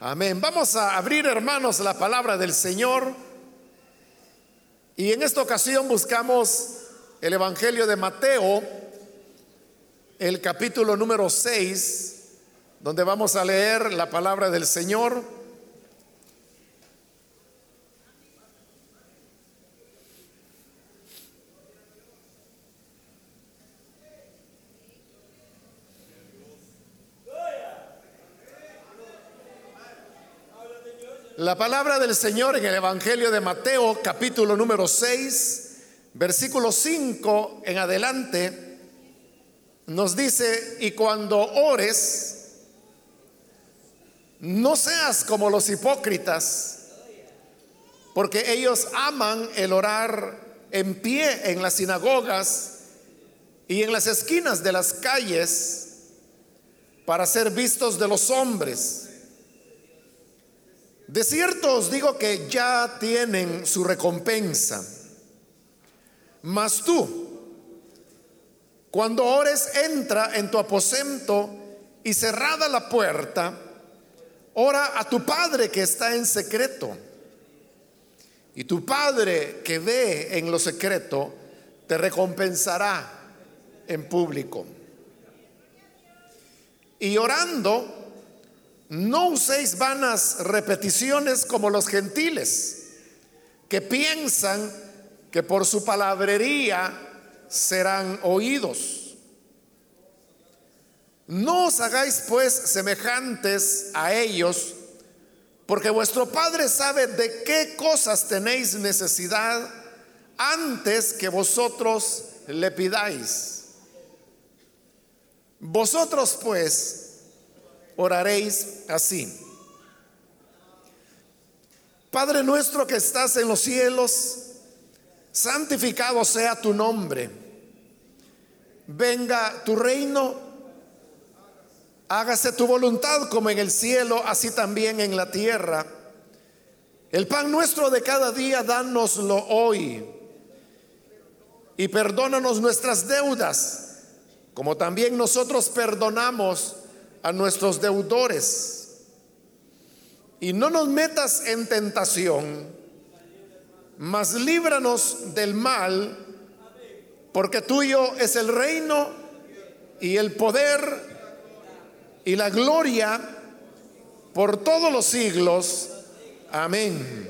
Amén. Vamos a abrir, hermanos, la palabra del Señor. Y en esta ocasión buscamos el Evangelio de Mateo, el capítulo número 6, donde vamos a leer la palabra del Señor. La palabra del Señor en el Evangelio de Mateo, capítulo número 6, versículo 5 en adelante, nos dice, y cuando ores, no seas como los hipócritas, porque ellos aman el orar en pie en las sinagogas y en las esquinas de las calles para ser vistos de los hombres. De cierto os digo que ya tienen su recompensa. Mas tú, cuando ores, entra en tu aposento y cerrada la puerta, ora a tu Padre que está en secreto. Y tu Padre que ve en lo secreto, te recompensará en público. Y orando, no uséis vanas repeticiones como los gentiles, que piensan que por su palabrería serán oídos. No os hagáis pues semejantes a ellos, porque vuestro Padre sabe de qué cosas tenéis necesidad antes que vosotros le pidáis. Vosotros pues oraréis así. Padre nuestro que estás en los cielos, santificado sea tu nombre. Venga tu reino, hágase tu voluntad como en el cielo, así también en la tierra. El pan nuestro de cada día, dánoslo hoy. Y perdónanos nuestras deudas, como también nosotros perdonamos a nuestros deudores. Y no nos metas en tentación, mas líbranos del mal, porque tuyo es el reino y el poder y la gloria por todos los siglos. Amén.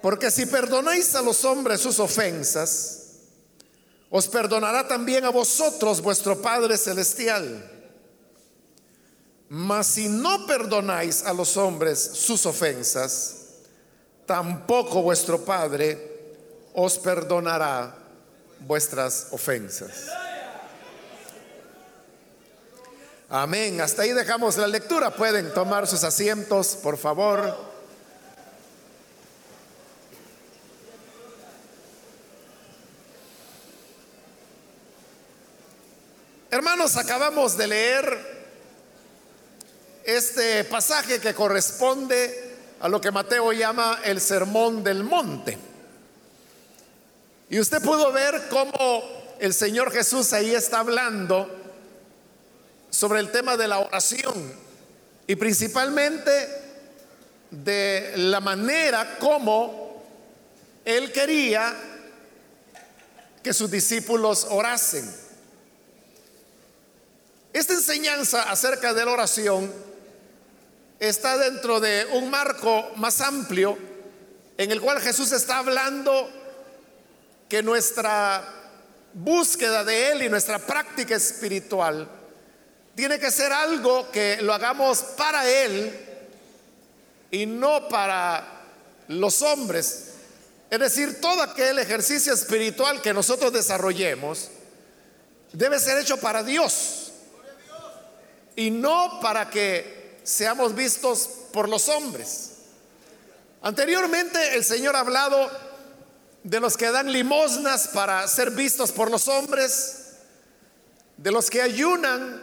Porque si perdonáis a los hombres sus ofensas, os perdonará también a vosotros vuestro Padre Celestial. Mas si no perdonáis a los hombres sus ofensas, tampoco vuestro Padre os perdonará vuestras ofensas. Amén. Hasta ahí dejamos la lectura. Pueden tomar sus asientos, por favor. Hermanos, acabamos de leer este pasaje que corresponde a lo que Mateo llama el sermón del monte. Y usted pudo ver cómo el Señor Jesús ahí está hablando sobre el tema de la oración y principalmente de la manera como Él quería que sus discípulos orasen. Esta enseñanza acerca de la oración está dentro de un marco más amplio en el cual Jesús está hablando que nuestra búsqueda de Él y nuestra práctica espiritual tiene que ser algo que lo hagamos para Él y no para los hombres. Es decir, todo aquel ejercicio espiritual que nosotros desarrollemos debe ser hecho para Dios y no para que seamos vistos por los hombres. Anteriormente el Señor ha hablado de los que dan limosnas para ser vistos por los hombres, de los que ayunan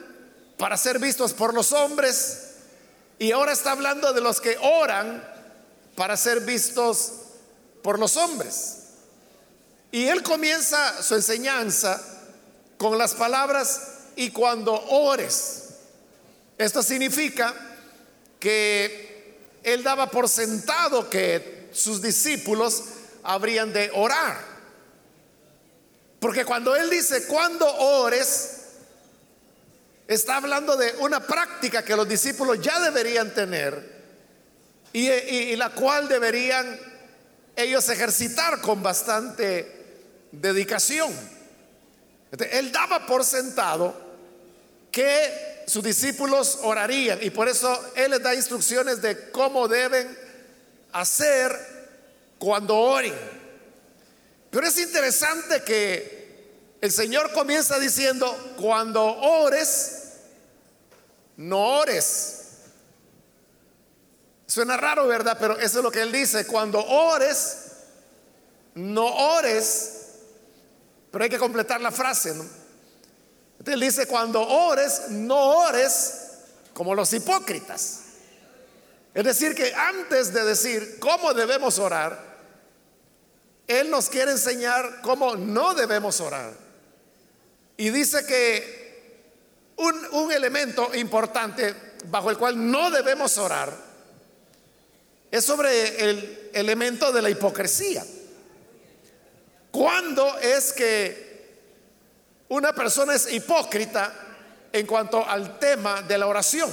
para ser vistos por los hombres, y ahora está hablando de los que oran para ser vistos por los hombres. Y él comienza su enseñanza con las palabras, y cuando ores. Esto significa que él daba por sentado que sus discípulos habrían de orar. Porque cuando él dice cuando ores, está hablando de una práctica que los discípulos ya deberían tener y, la cual deberían ellos ejercitar con bastante dedicación. él daba por sentado que sus discípulos orarían y por eso él les da instrucciones de cómo deben hacer cuando oren. Pero es interesante que el Señor comienza diciendo, cuando ores, no ores. Suena raro, ¿verdad? Pero eso es lo que él dice. Cuando ores, no ores. Pero hay que completar la frase. ¿no? Entonces dice, cuando ores, no ores como los hipócritas. Es decir, que antes de decir cómo debemos orar, Él nos quiere enseñar cómo no debemos orar. Y dice que un, un elemento importante bajo el cual no debemos orar es sobre el elemento de la hipocresía. ¿Cuándo es que una persona es hipócrita en cuanto al tema de la oración?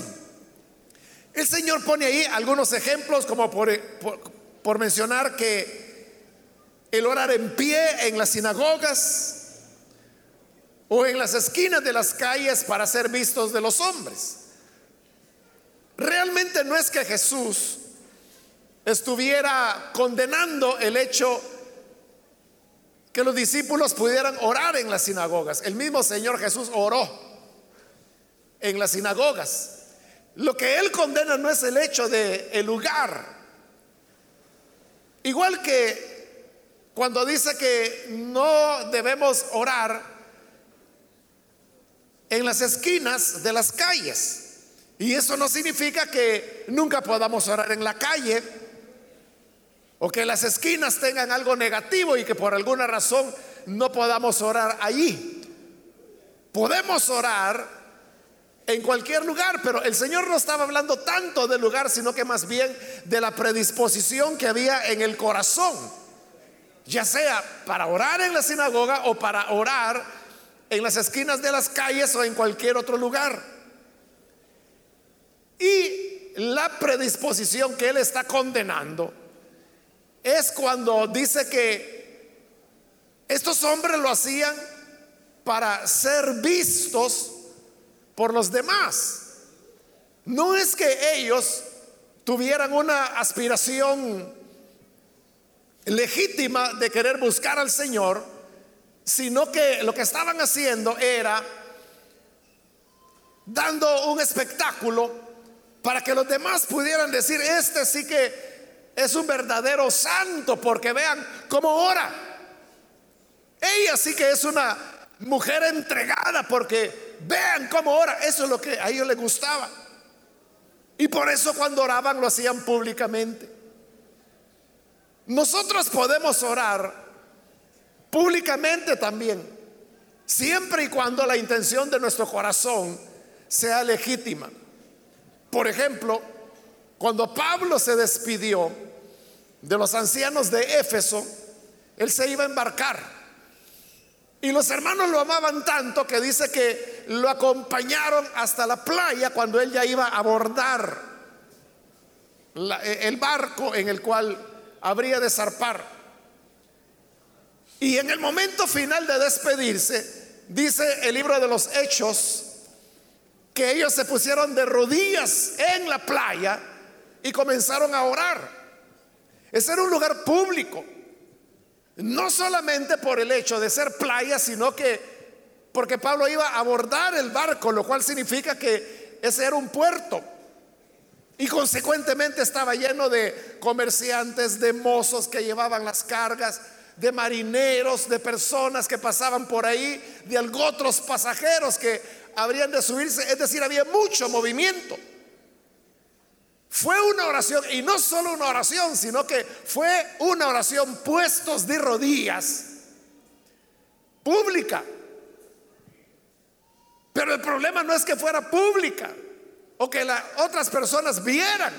El Señor pone ahí algunos ejemplos como por, mencionar que el orar en pie en las sinagogas o en las esquinas de las calles para ser vistos de los hombres. Realmente no es que Jesús estuviera condenando el hecho que los discípulos pudieran orar en las sinagogas. El mismo Señor Jesús oró en las sinagogas. Lo que él condena no es el hecho de el lugar. Igual que cuando dice que no debemos orar en las esquinas de las calles. Y eso no significa que nunca podamos orar en la calle o que las esquinas tengan algo negativo y que por alguna razón no podamos orar allí. Podemos orar en cualquier lugar, pero el Señor no estaba hablando tanto del lugar, sino que más bien de la predisposición que había en el corazón, ya sea para orar en la sinagoga o para orar en las esquinas de las calles o en cualquier otro lugar. Y la predisposición que Él está condenando es cuando dice que estos hombres lo hacían para ser vistos por los demás. No es que ellos tuvieran una aspiración legítima de querer buscar al Señor, sino que lo que estaban haciendo era dando un espectáculo para que los demás pudieran decir, este sí que es un verdadero santo porque vean cómo ora. Ella sí que es una mujer entregada porque vean cómo ora. Eso es lo que a ellos les gustaba. Y por eso cuando oraban lo hacían públicamente. Nosotros podemos orar públicamente también, siempre y cuando la intención de nuestro corazón sea legítima. Por ejemplo, cuando Pablo se despidió de los ancianos de Éfeso, él se iba a embarcar. Y los hermanos lo amaban tanto que dice que lo acompañaron hasta la playa cuando él ya iba a abordar el barco en el cual habría de zarpar. Y en el momento final de despedirse, dice el libro de los Hechos, que ellos se pusieron de rodillas en la playa y comenzaron a orar. Ese era un lugar público. No solamente por el hecho de ser playa, sino que porque Pablo iba a abordar el barco, lo cual significa que ese era un puerto. Y consecuentemente estaba lleno de comerciantes, de mozos que llevaban las cargas, de marineros, de personas que pasaban por ahí, de otros pasajeros que habrían de subirse. Es decir, había mucho movimiento. Fue una oración, y no solo una oración, sino que fue una oración puestos de rodillas, pública. Pero el problema no es que fuera pública o que las otras personas vieran.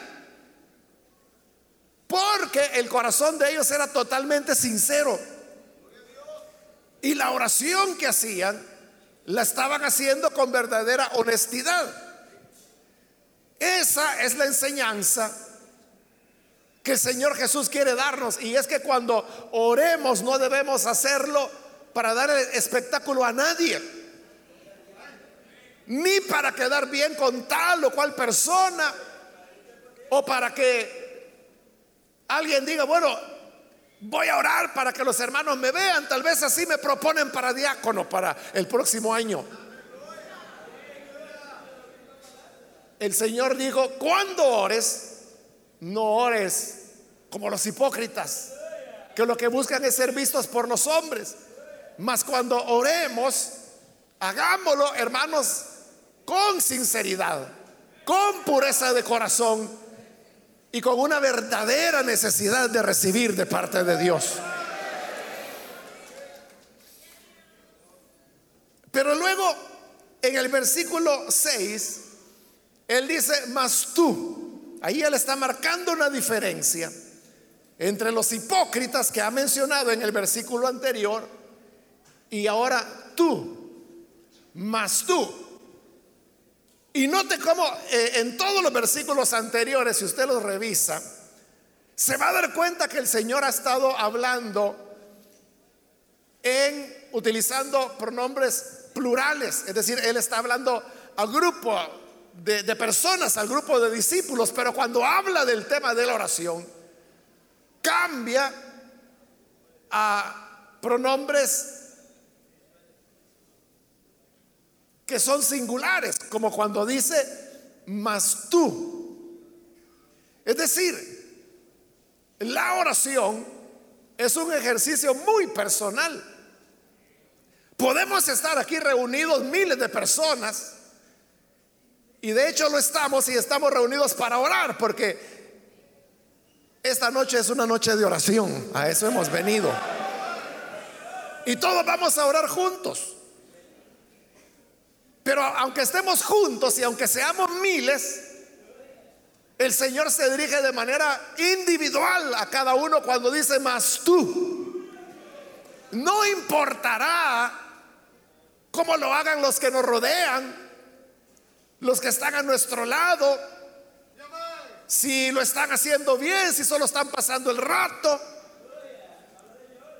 Porque el corazón de ellos era totalmente sincero. Y la oración que hacían la estaban haciendo con verdadera honestidad. Esa es la enseñanza que el Señor Jesús quiere darnos. Y es que cuando oremos no debemos hacerlo para dar espectáculo a nadie. Ni para quedar bien con tal o cual persona. O para que alguien diga, bueno, voy a orar para que los hermanos me vean. Tal vez así me proponen para diácono para el próximo año. El Señor dijo, cuando ores, no ores como los hipócritas, que lo que buscan es ser vistos por los hombres. Mas cuando oremos, hagámoslo, hermanos, con sinceridad, con pureza de corazón y con una verdadera necesidad de recibir de parte de Dios. Pero luego, en el versículo 6, él dice, mas tú, ahí él está marcando una diferencia entre los hipócritas que ha mencionado en el versículo anterior y ahora tú, mas tú. Y note cómo eh, en todos los versículos anteriores, si usted los revisa, se va a dar cuenta que el Señor ha estado hablando en utilizando pronombres plurales, es decir, Él está hablando al grupo de, personas, al grupo de discípulos, pero cuando habla del tema de la oración, cambia a pronombres que son singulares, como cuando dice, mas tú. Es decir, la oración es un ejercicio muy personal. Podemos estar aquí reunidos miles de personas y de hecho lo estamos y estamos reunidos para orar porque esta noche es una noche de oración, a eso hemos venido. Y todos vamos a orar juntos. Pero aunque estemos juntos y aunque seamos miles, el Señor se dirige de manera individual a cada uno cuando dice, más tú. No importará cómo lo hagan los que nos rodean, los que están a nuestro lado, si lo están haciendo bien, si solo están pasando el rato,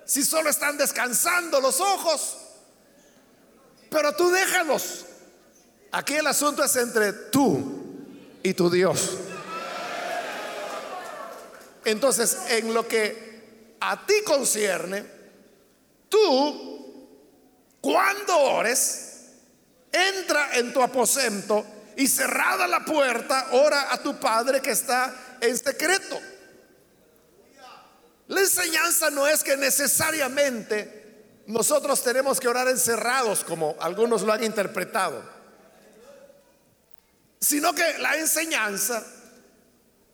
si solo están descansando los ojos. Pero tú déjalos. Aquí el asunto es entre tú y tu Dios. Entonces, en lo que a ti concierne, tú, cuando ores, entra en tu aposento y cerrada la puerta, ora a tu Padre que está en secreto. La enseñanza no es que necesariamente nosotros tenemos que orar encerrados, como algunos lo han interpretado sino que la enseñanza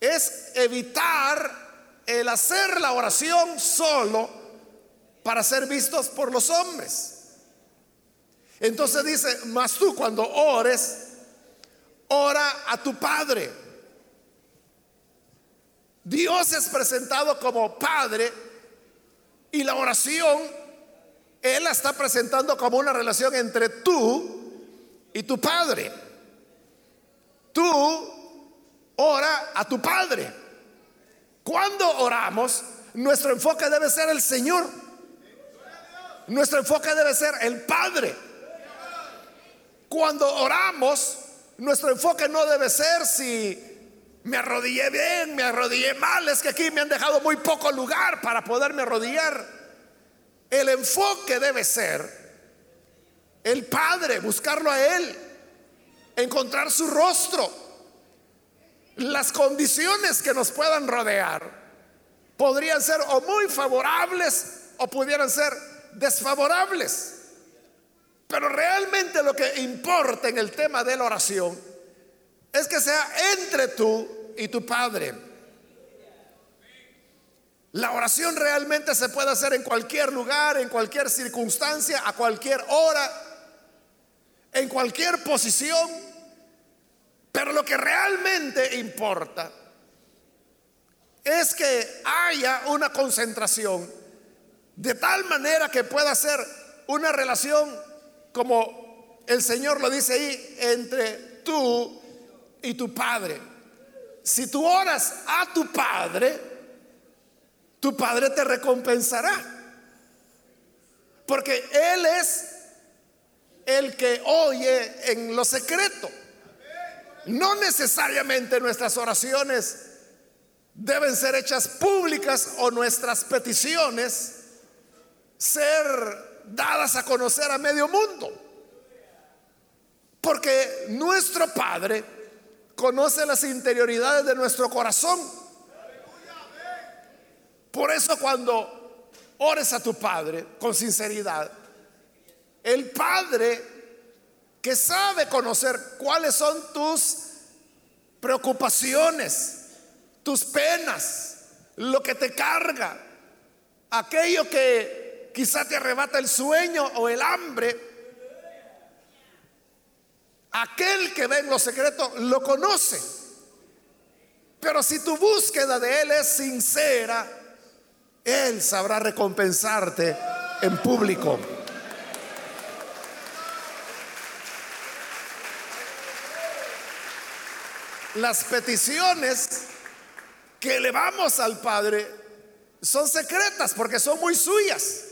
es evitar el hacer la oración solo para ser vistos por los hombres. Entonces dice, mas tú cuando ores, ora a tu Padre. Dios es presentado como Padre y la oración, Él la está presentando como una relación entre tú y tu Padre tú ora a tu Padre. Cuando oramos, nuestro enfoque debe ser el Señor. Nuestro enfoque debe ser el Padre. Cuando oramos, nuestro enfoque no debe ser si me arrodillé bien, me arrodillé mal, es que aquí me han dejado muy poco lugar para poderme arrodillar. El enfoque debe ser el Padre, buscarlo a Él encontrar su rostro. Las condiciones que nos puedan rodear podrían ser o muy favorables o pudieran ser desfavorables. Pero realmente lo que importa en el tema de la oración es que sea entre tú y tu Padre. La oración realmente se puede hacer en cualquier lugar, en cualquier circunstancia, a cualquier hora en cualquier posición, pero lo que realmente importa es que haya una concentración de tal manera que pueda ser una relación como el Señor lo dice ahí entre tú y tu Padre. Si tú oras a tu Padre, tu Padre te recompensará. Porque Él es el que oye en lo secreto. No necesariamente nuestras oraciones deben ser hechas públicas o nuestras peticiones ser dadas a conocer a medio mundo. Porque nuestro Padre conoce las interioridades de nuestro corazón. Por eso cuando ores a tu Padre con sinceridad. El Padre que sabe conocer cuáles son tus preocupaciones, tus penas, lo que te carga, aquello que quizá te arrebata el sueño o el hambre. Aquel que ve en lo secreto lo conoce. Pero si tu búsqueda de Él es sincera, él sabrá recompensarte en público. Las peticiones que elevamos al Padre son secretas porque son muy suyas.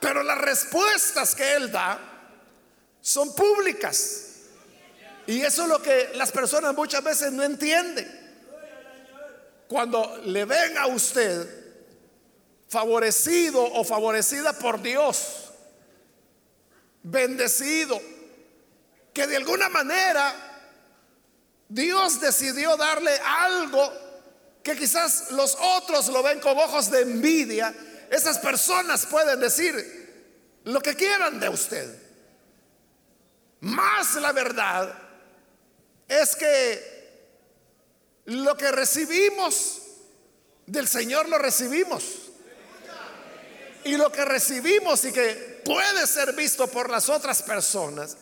Pero las respuestas que Él da son públicas. Y eso es lo que las personas muchas veces no entienden. Cuando le ven a usted favorecido o favorecida por Dios, bendecido, que de alguna manera Dios decidió darle algo que quizás los otros lo ven con ojos de envidia, esas personas pueden decir lo que quieran de usted. Más la verdad es que lo que recibimos del Señor lo recibimos. Y lo que recibimos y que puede ser visto por las otras personas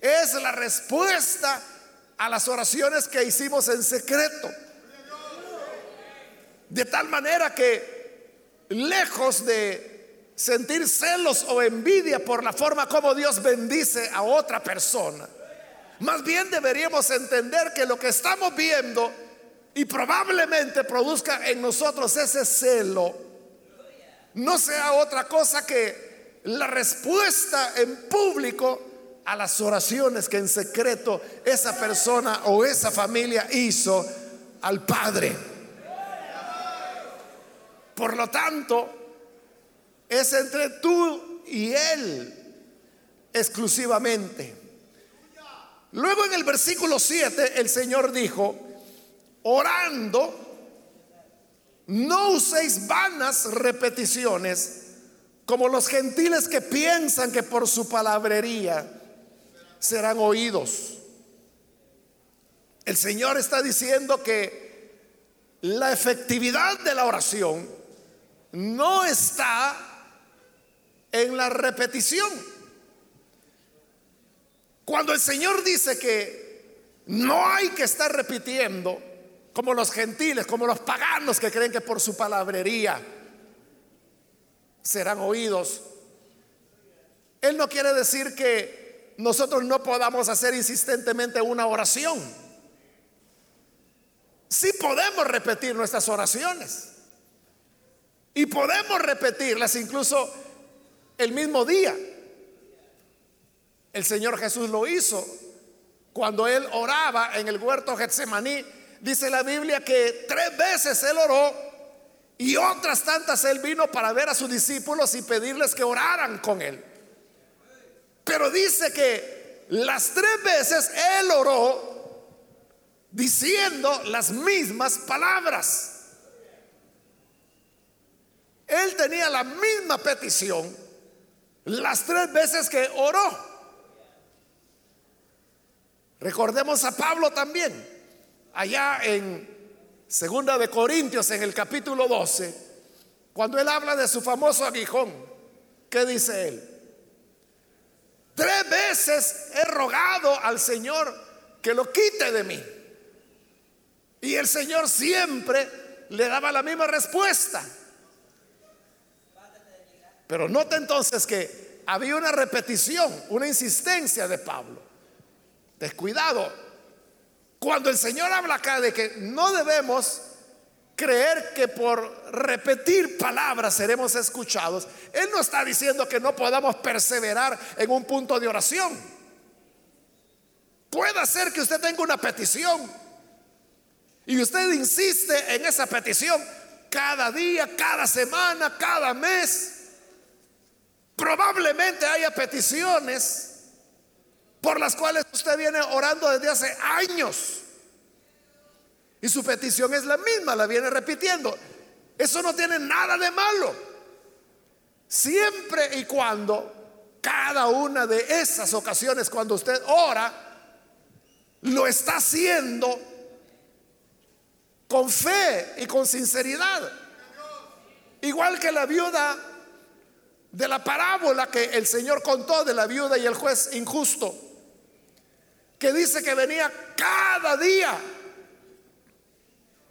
es la respuesta a las oraciones que hicimos en secreto. De tal manera que lejos de sentir celos o envidia por la forma como Dios bendice a otra persona, más bien deberíamos entender que lo que estamos viendo y probablemente produzca en nosotros ese celo no sea otra cosa que la respuesta en público a las oraciones que en secreto esa persona o esa familia hizo al Padre. Por lo tanto, es entre tú y Él exclusivamente. Luego en el versículo 7 el Señor dijo, orando, no uséis vanas repeticiones como los gentiles que piensan que por su palabrería serán oídos. El Señor está diciendo que la efectividad de la oración no está en la repetición. Cuando el Señor dice que no hay que estar repitiendo, como los gentiles, como los paganos que creen que por su palabrería serán oídos. Él no quiere decir que nosotros no podamos hacer insistentemente una oración. Sí podemos repetir nuestras oraciones. Y podemos repetirlas incluso el mismo día. El Señor Jesús lo hizo cuando él oraba en el huerto Getsemaní dice la Biblia que tres veces él oró y otras tantas él vino para ver a sus discípulos y pedirles que oraran con él. Pero dice que las tres veces él oró diciendo las mismas palabras. Él tenía la misma petición las tres veces que oró. Recordemos a Pablo también allá en Segunda de Corintios, en el capítulo 12, cuando él habla de su famoso aguijón, ¿qué dice él? Tres veces he rogado al Señor que lo quite de mí. Y el Señor siempre le daba la misma respuesta. Pero nota entonces que había una repetición, una insistencia de Pablo. Descuidado. Cuando el Señor habla acá de que no debemos creer que por repetir palabras seremos escuchados, Él no está diciendo que no podamos perseverar en un punto de oración. Puede ser que usted tenga una petición y usted insiste en esa petición cada día, cada semana, cada mes. Probablemente haya peticiones por las cuales usted viene orando desde hace años. Y su petición es la misma, la viene repitiendo. Eso no tiene nada de malo. Siempre y cuando cada una de esas ocasiones cuando usted ora, lo está haciendo con fe y con sinceridad. Igual que la viuda de la parábola que el Señor contó de la viuda y el juez injusto, que dice que venía cada día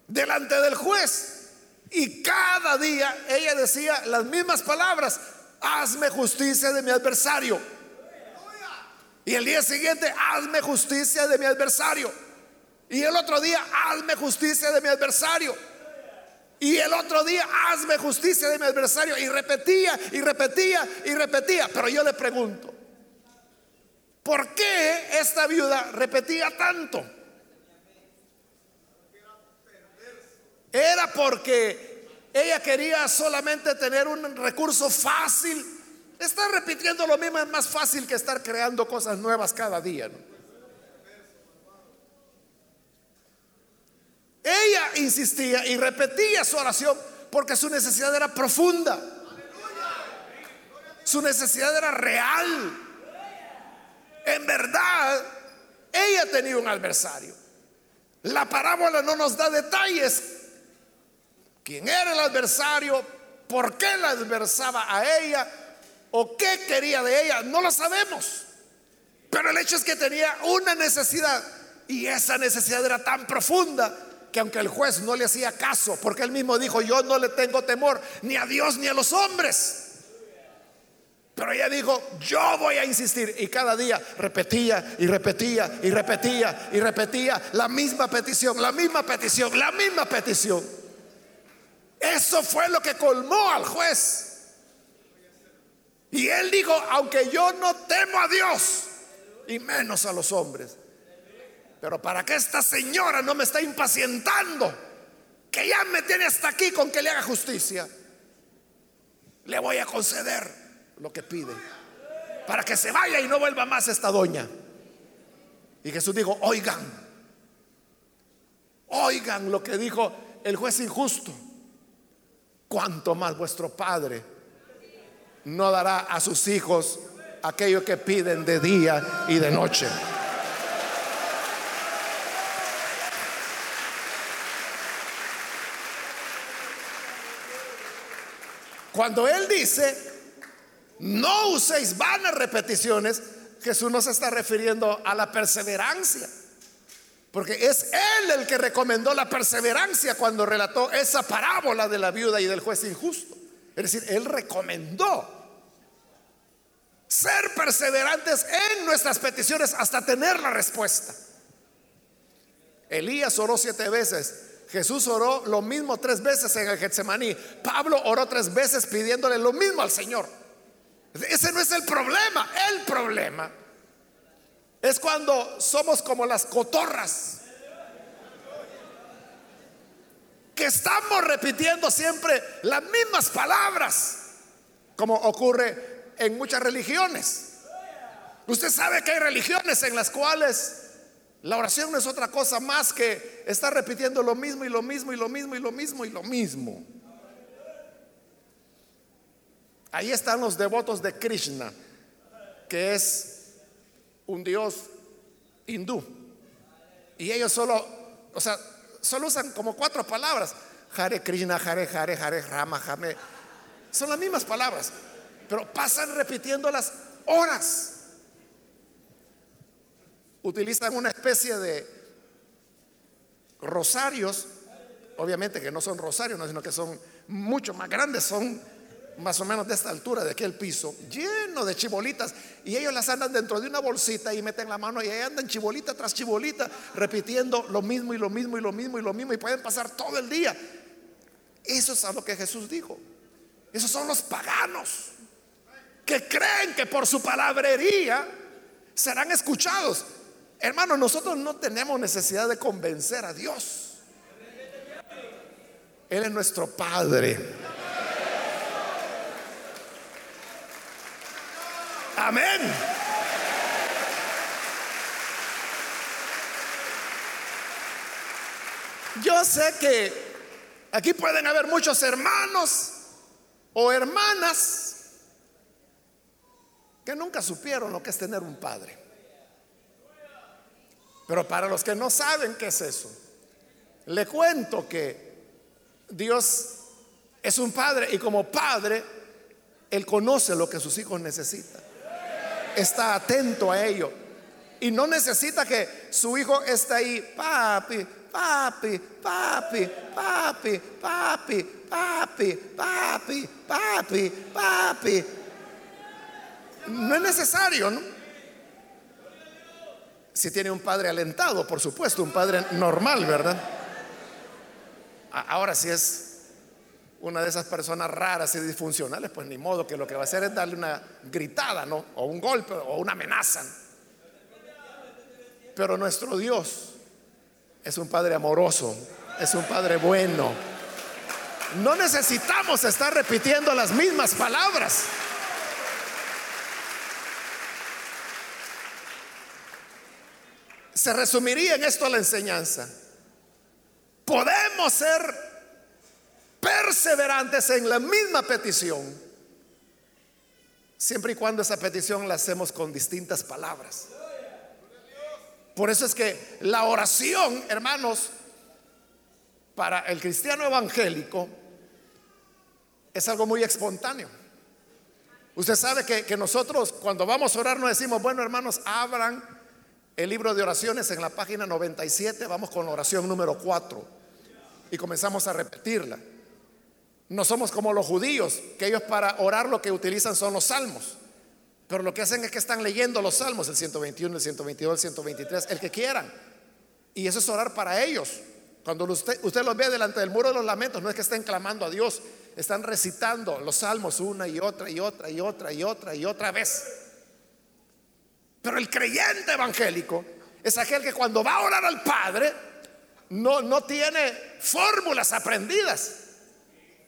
delante del juez y cada día ella decía las mismas palabras, hazme justicia de mi adversario. Y el día siguiente, hazme justicia de mi adversario. Y el otro día, hazme justicia de mi adversario. Y el otro día, hazme justicia de mi adversario. Y repetía y repetía y repetía. Pero yo le pregunto, ¿por qué esta viuda repetía tanto? Era porque ella quería solamente tener un recurso fácil. Estar repitiendo lo mismo es más fácil que estar creando cosas nuevas cada día. Ella insistía y repetía su oración porque su necesidad era profunda. Su necesidad era real. En verdad, ella tenía un adversario. La parábola no nos da detalles. ¿Quién era el adversario? ¿Por qué la adversaba a ella? ¿O qué quería de ella? No lo sabemos. Pero el hecho es que tenía una necesidad. Y esa necesidad era tan profunda que aunque el juez no le hacía caso, porque él mismo dijo, yo no le tengo temor ni a Dios ni a los hombres. Pero ella dijo, yo voy a insistir. Y cada día repetía y repetía y repetía y repetía la misma petición, la misma petición, la misma petición. Eso fue lo que colmó al juez. Y él dijo, aunque yo no temo a Dios y menos a los hombres, pero para que esta señora no me está impacientando, que ya me tiene hasta aquí con que le haga justicia, le voy a conceder lo que pide. Para que se vaya y no vuelva más esta doña. Y Jesús dijo, oigan, oigan lo que dijo el juez injusto. Cuanto más vuestro Padre no dará a sus hijos aquello que piden de día y de noche. Cuando Él dice, no uséis vanas repeticiones, Jesús no se está refiriendo a la perseverancia. Porque es Él el que recomendó la perseverancia cuando relató esa parábola de la viuda y del juez injusto. Es decir, Él recomendó ser perseverantes en nuestras peticiones hasta tener la respuesta. Elías oró siete veces Jesús oró lo mismo tres veces en el Getsemaní. Pablo oró tres veces pidiéndole lo mismo al Señor. Ese no es el problema. El problema es cuando somos como las cotorras. Que estamos repitiendo siempre las mismas palabras. Como ocurre en muchas religiones. Usted sabe que hay religiones en las cuales la oración no es otra cosa más que estar repitiendo lo mismo y lo mismo y lo mismo y lo mismo y lo mismo. Ahí están los devotos de Krishna, que es un dios hindú. Y ellos solo, o sea, solo usan como cuatro palabras. Hare Krishna, Hare Hare, Hare Rama, Hare. Son las mismas palabras, pero pasan repitiéndolas horas. Utilizan una especie de rosarios, obviamente que no son rosarios, sino que son mucho más grandes, son más o menos de esta altura, de aquel piso, lleno de chibolitas. Y ellos las andan dentro de una bolsita y meten la mano y ahí andan chibolita tras chibolita, repitiendo lo mismo y lo mismo y lo mismo y lo mismo. Y pueden pasar todo el día. Eso es a lo que Jesús dijo. Esos son los paganos que creen que por su palabrería serán escuchados. Hermanos, nosotros no tenemos necesidad de convencer a Dios. Él es nuestro Padre. Amén. Yo sé que aquí pueden haber muchos hermanos o hermanas que nunca supieron lo que es tener un padre. Pero para los que no saben qué es eso, le cuento que Dios es un padre y como padre, Él conoce lo que sus hijos necesitan. Está atento a ello. Y no necesita que su hijo esté ahí, papi, papi, papi, papi, papi, papi, papi, papi, papi. No es necesario, ¿no? Si tiene un padre alentado, por supuesto, un padre normal, ¿verdad? Ahora si es una de esas personas raras y disfuncionales, pues ni modo que lo que va a hacer es darle una gritada, ¿no? O un golpe o una amenaza. Pero nuestro Dios es un Padre amoroso, es un Padre bueno. No necesitamos estar repitiendo las mismas palabras. Se resumiría en esto la enseñanza. Podemos ser perseverantes en la misma petición, siempre y cuando esa petición la hacemos con distintas palabras. Por eso es que la oración, hermanos, para el cristiano evangélico es algo muy espontáneo. Usted sabe que, que, nosotros cuando vamos a orar no decimos, bueno hermanos, abran el libro de oraciones en la página 97, vamos con la oración número 4 y comenzamos a repetirla. No somos como los judíos, que ellos para orar lo que utilizan son los salmos. Pero lo que hacen es que están leyendo los salmos, el 121, el 122, el 123, el que quieran. Y eso es orar para ellos. Cuando usted, usted los ve delante del muro de los lamentos, no es que estén clamando a Dios, están recitando los salmos una y otra y otra y otra y otra y otra vez. Pero el creyente evangélico es aquel que cuando va a orar al Padre no, no tiene fórmulas aprendidas,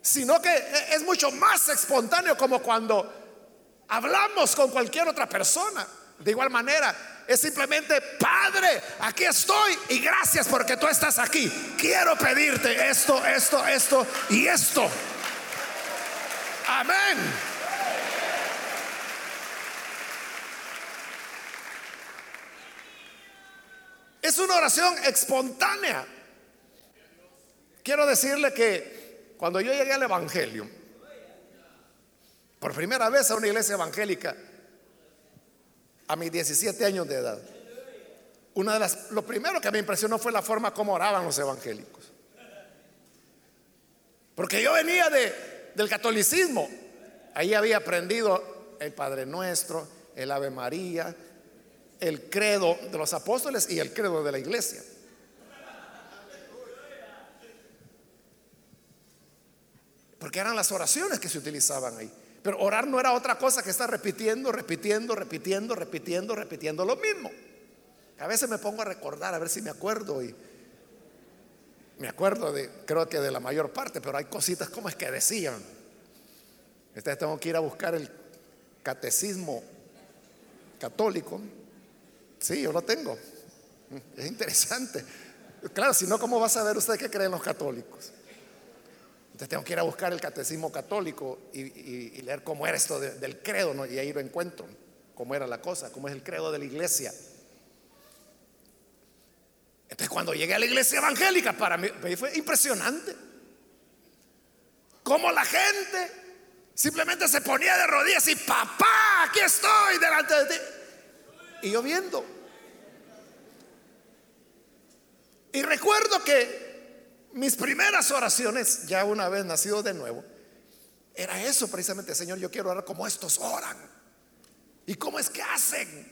sino que es mucho más espontáneo como cuando hablamos con cualquier otra persona. De igual manera, es simplemente, Padre, aquí estoy y gracias porque tú estás aquí. Quiero pedirte esto, esto, esto y esto. Amén. Es una oración espontánea. Quiero decirle que cuando yo llegué al Evangelio, por primera vez a una iglesia evangélica a mis 17 años de edad. Una de las, lo primero que me impresionó fue la forma como oraban los evangélicos. Porque yo venía de, del catolicismo. Ahí había aprendido el Padre Nuestro, el Ave María, el credo de los apóstoles y el credo de la iglesia. Porque eran las oraciones que se utilizaban ahí. Pero orar no era otra cosa que estar repitiendo, repitiendo, repitiendo, repitiendo, repitiendo lo mismo. A veces me pongo a recordar, a ver si me acuerdo y me acuerdo de, creo que de la mayor parte, pero hay cositas como es que decían. Este tengo que ir a buscar el catecismo católico. Sí, yo lo tengo. Es interesante. Claro, si no, ¿cómo va a saber usted qué creen los católicos? tengo que ir a buscar el catecismo católico y, leer cómo era esto del credo, ¿no? y ahí lo encuentro, cómo era la cosa, cómo es el credo de la iglesia. Entonces cuando llegué a la iglesia evangélica, para mí fue impresionante. Cómo la gente simplemente se ponía de rodillas y papá, aquí estoy delante de ti y lloviendo. Y recuerdo que mis primeras oraciones, ya una vez nacido de nuevo, era eso precisamente, Señor, yo quiero orar como estos oran. ¿Y cómo es que hacen?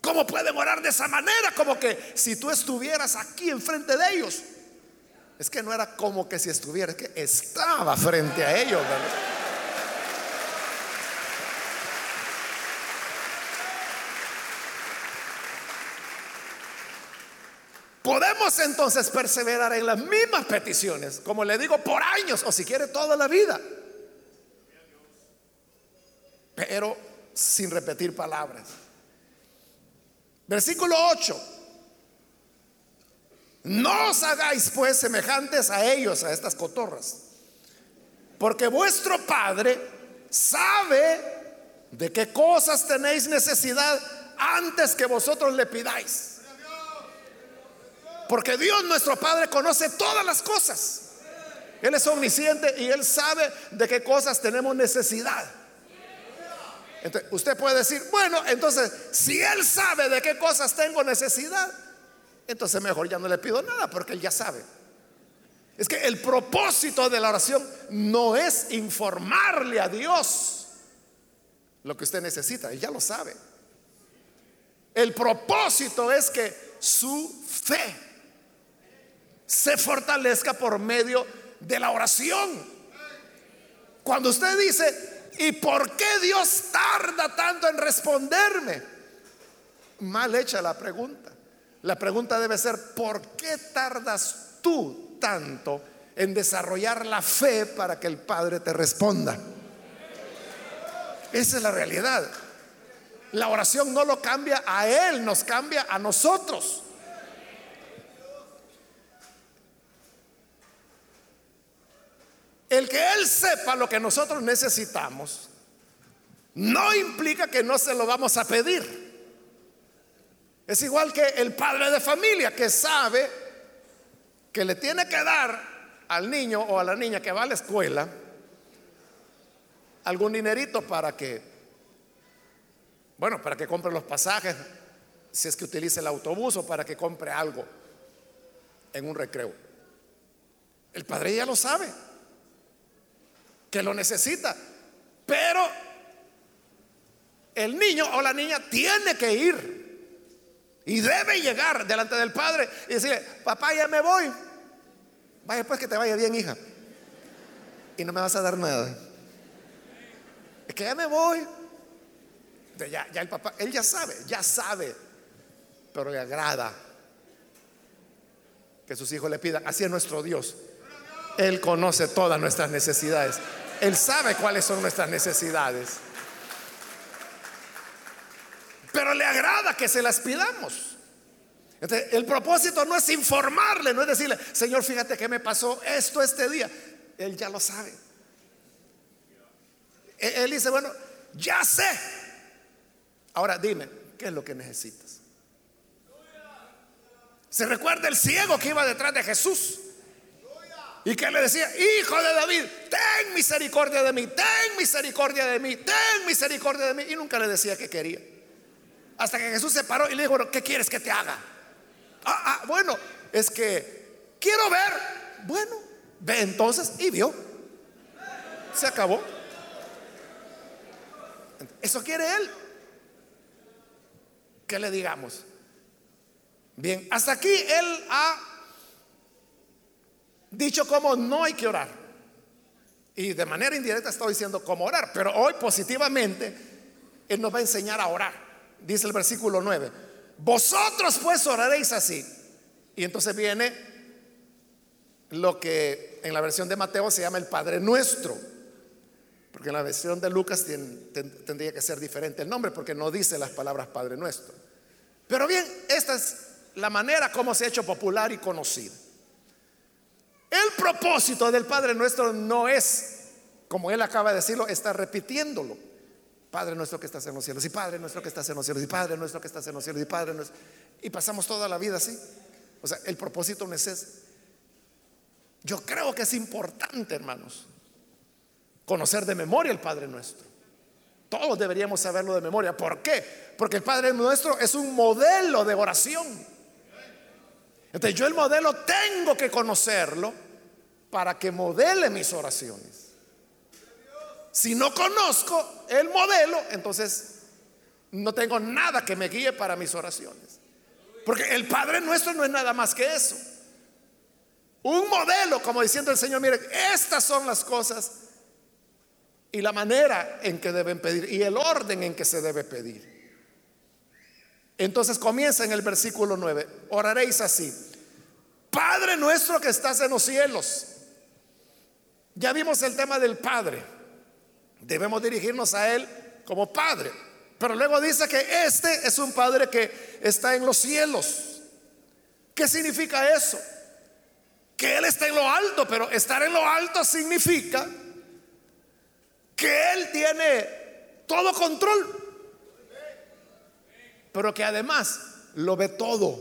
¿Cómo pueden orar de esa manera? Como que si tú estuvieras aquí enfrente de ellos. Es que no era como que si estuvieras, es que estaba frente a ellos. Podemos entonces perseverar en las mismas peticiones, como le digo, por años o si quiere toda la vida. Pero sin repetir palabras. Versículo 8. No os hagáis pues semejantes a ellos, a estas cotorras, porque vuestro Padre sabe de qué cosas tenéis necesidad antes que vosotros le pidáis. Porque Dios nuestro Padre conoce todas las cosas. Él es omnisciente y Él sabe de qué cosas tenemos necesidad. Entonces, usted puede decir, bueno, entonces, si Él sabe de qué cosas tengo necesidad, entonces mejor ya no le pido nada porque Él ya sabe. Es que el propósito de la oración no es informarle a Dios lo que usted necesita, Él ya lo sabe. El propósito es que su fe se fortalezca por medio de la oración. Cuando usted dice, ¿y por qué Dios tarda tanto en responderme? Mal hecha la pregunta. La pregunta debe ser, ¿por qué tardas tú tanto en desarrollar la fe para que el Padre te responda? Esa es la realidad. La oración no lo cambia a Él, nos cambia a nosotros. El que Él sepa lo que nosotros necesitamos no implica que no se lo vamos a pedir. Es igual que el padre de familia que sabe que le tiene que dar al niño o a la niña que va a la escuela algún dinerito para que, bueno, para que compre los pasajes, si es que utilice el autobús o para que compre algo en un recreo. El padre ya lo sabe que lo necesita. Pero el niño o la niña tiene que ir y debe llegar delante del padre y decirle, papá, ya me voy. Vaya pues que te vaya bien, hija. Y no me vas a dar nada. Es que ya me voy. Ya, ya el papá, él ya sabe, ya sabe, pero le agrada que sus hijos le pidan. Así es nuestro Dios. Él conoce todas nuestras necesidades. Él sabe cuáles son nuestras necesidades. Pero le agrada que se las pidamos. el propósito no es informarle, no es decirle, Señor, fíjate que me pasó esto este día. Él ya lo sabe. Él dice, bueno, ya sé. Ahora dime, ¿qué es lo que necesitas? Se recuerda el ciego que iba detrás de Jesús. Y que le decía, hijo de David, ten misericordia de mí, ten misericordia de mí, ten misericordia de mí. Y nunca le decía que quería. Hasta que Jesús se paró y le dijo, ¿qué quieres que te haga? Ah, ah, bueno, es que quiero ver. Bueno, ve entonces y vio. Se acabó. Eso quiere él. Que le digamos. Bien, hasta aquí él ha dicho como no hay que orar. Y de manera indirecta estoy diciendo cómo orar, pero hoy positivamente Él nos va a enseñar a orar. Dice el versículo 9, vosotros pues oraréis así. Y entonces viene lo que en la versión de Mateo se llama el Padre Nuestro, porque en la versión de Lucas tendría que ser diferente el nombre, porque no dice las palabras Padre Nuestro. Pero bien, esta es la manera como se ha hecho popular y conocido. El propósito del Padre nuestro no es, como él acaba de decirlo, está repitiéndolo. Padre nuestro que estás en los cielos, y Padre nuestro que estás en los cielos, y Padre nuestro que estás en los cielos, y Padre nuestro. Y pasamos toda la vida así. O sea, el propósito no es ese. Yo creo que es importante, hermanos, conocer de memoria el Padre nuestro. Todos deberíamos saberlo de memoria. ¿Por qué? Porque el Padre nuestro es un modelo de oración. Entonces yo el modelo tengo que conocerlo para que modele mis oraciones. Si no conozco el modelo, entonces no tengo nada que me guíe para mis oraciones. Porque el Padre nuestro no es nada más que eso. Un modelo, como diciendo el Señor, mire, estas son las cosas y la manera en que deben pedir y el orden en que se debe pedir. Entonces comienza en el versículo 9, oraréis así, Padre nuestro que estás en los cielos. Ya vimos el tema del Padre, debemos dirigirnos a Él como Padre, pero luego dice que este es un Padre que está en los cielos. ¿Qué significa eso? Que Él está en lo alto, pero estar en lo alto significa que Él tiene todo control, pero que además lo ve todo,